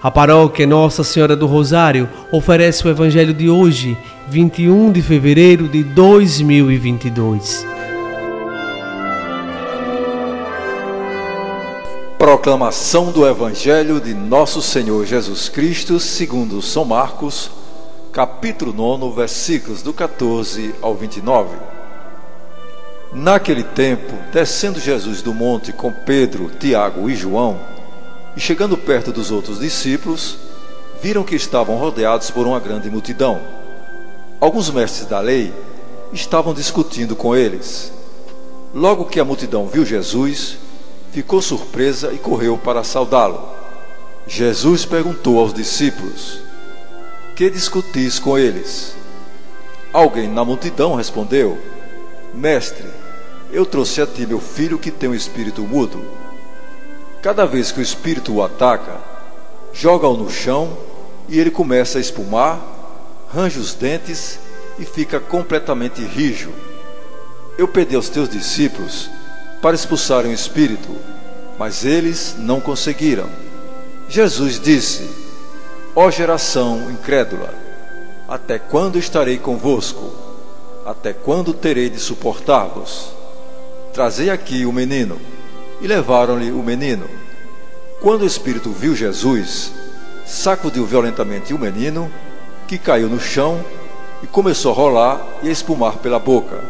A paróquia Nossa Senhora do Rosário oferece o Evangelho de hoje, 21 de fevereiro de 2022. Proclamação do Evangelho de Nosso Senhor Jesus Cristo, segundo São Marcos, capítulo 9, versículos do 14 ao 29. Naquele tempo, descendo Jesus do monte com Pedro, Tiago e João, e chegando perto dos outros discípulos, viram que estavam rodeados por uma grande multidão. Alguns mestres da lei estavam discutindo com eles. Logo que a multidão viu Jesus, ficou surpresa e correu para saudá-lo. Jesus perguntou aos discípulos: Que discutis com eles? Alguém na multidão respondeu: Mestre, eu trouxe a ti meu filho que tem um espírito mudo. Cada vez que o espírito o ataca, joga-o no chão e ele começa a espumar, range os dentes e fica completamente rijo. Eu pedi aos teus discípulos para expulsarem o espírito, mas eles não conseguiram. Jesus disse: Ó geração incrédula, até quando estarei convosco? Até quando terei de suportar-vos? Trazei aqui o menino e levaram-lhe o menino. Quando o espírito viu Jesus, sacudiu violentamente o menino, que caiu no chão e começou a rolar e a espumar pela boca.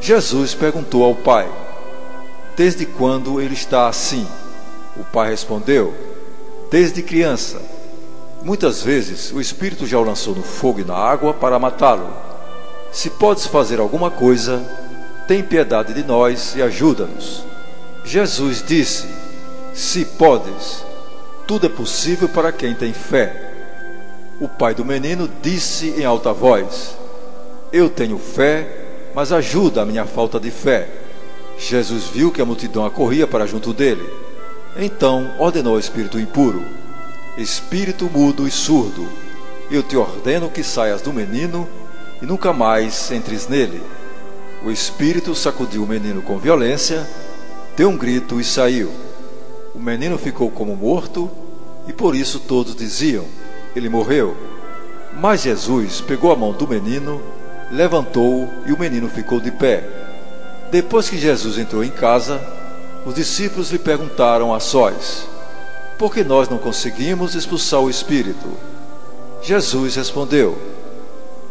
Jesus perguntou ao pai: Desde quando ele está assim? O pai respondeu: Desde criança. Muitas vezes o espírito já o lançou no fogo e na água para matá-lo. Se podes fazer alguma coisa, tem piedade de nós e ajuda-nos. Jesus disse: Se podes, tudo é possível para quem tem fé. O pai do menino disse em alta voz: Eu tenho fé, mas ajuda a minha falta de fé. Jesus viu que a multidão acorria para junto dele. Então ordenou ao espírito impuro: Espírito mudo e surdo, eu te ordeno que saias do menino e nunca mais entres nele. O espírito sacudiu o menino com violência deu um grito e saiu. O menino ficou como morto, e por isso todos diziam: Ele morreu. Mas Jesus pegou a mão do menino, levantou-o e o menino ficou de pé. Depois que Jesus entrou em casa, os discípulos lhe perguntaram a sós: Por que nós não conseguimos expulsar o espírito? Jesus respondeu: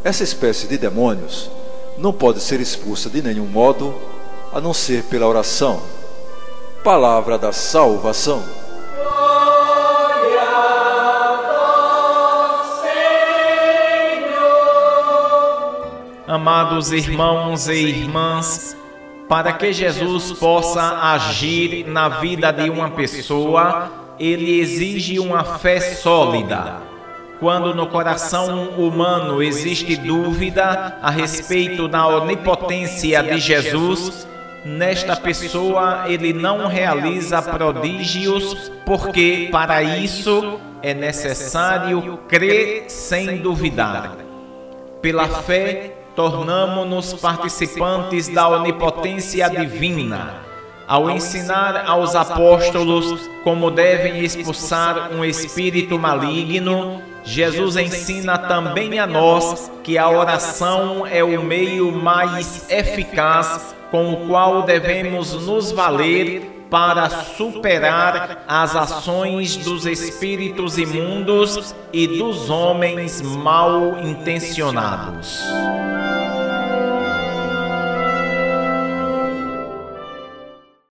Essa espécie de demônios não pode ser expulsa de nenhum modo a não ser pela oração. Palavra da salvação. Amados irmãos e irmãs, para que Jesus possa agir na vida de uma pessoa, ele exige uma fé sólida. Quando no coração humano existe dúvida a respeito da onipotência de Jesus, Nesta pessoa ele não realiza prodígios, porque para isso é necessário crer sem duvidar. Pela fé, tornamo-nos participantes da onipotência divina. Ao ensinar aos apóstolos como devem expulsar um espírito maligno, Jesus ensina também a nós que a oração é o meio mais eficaz com o qual devemos nos valer para superar as ações dos espíritos imundos e dos homens mal intencionados.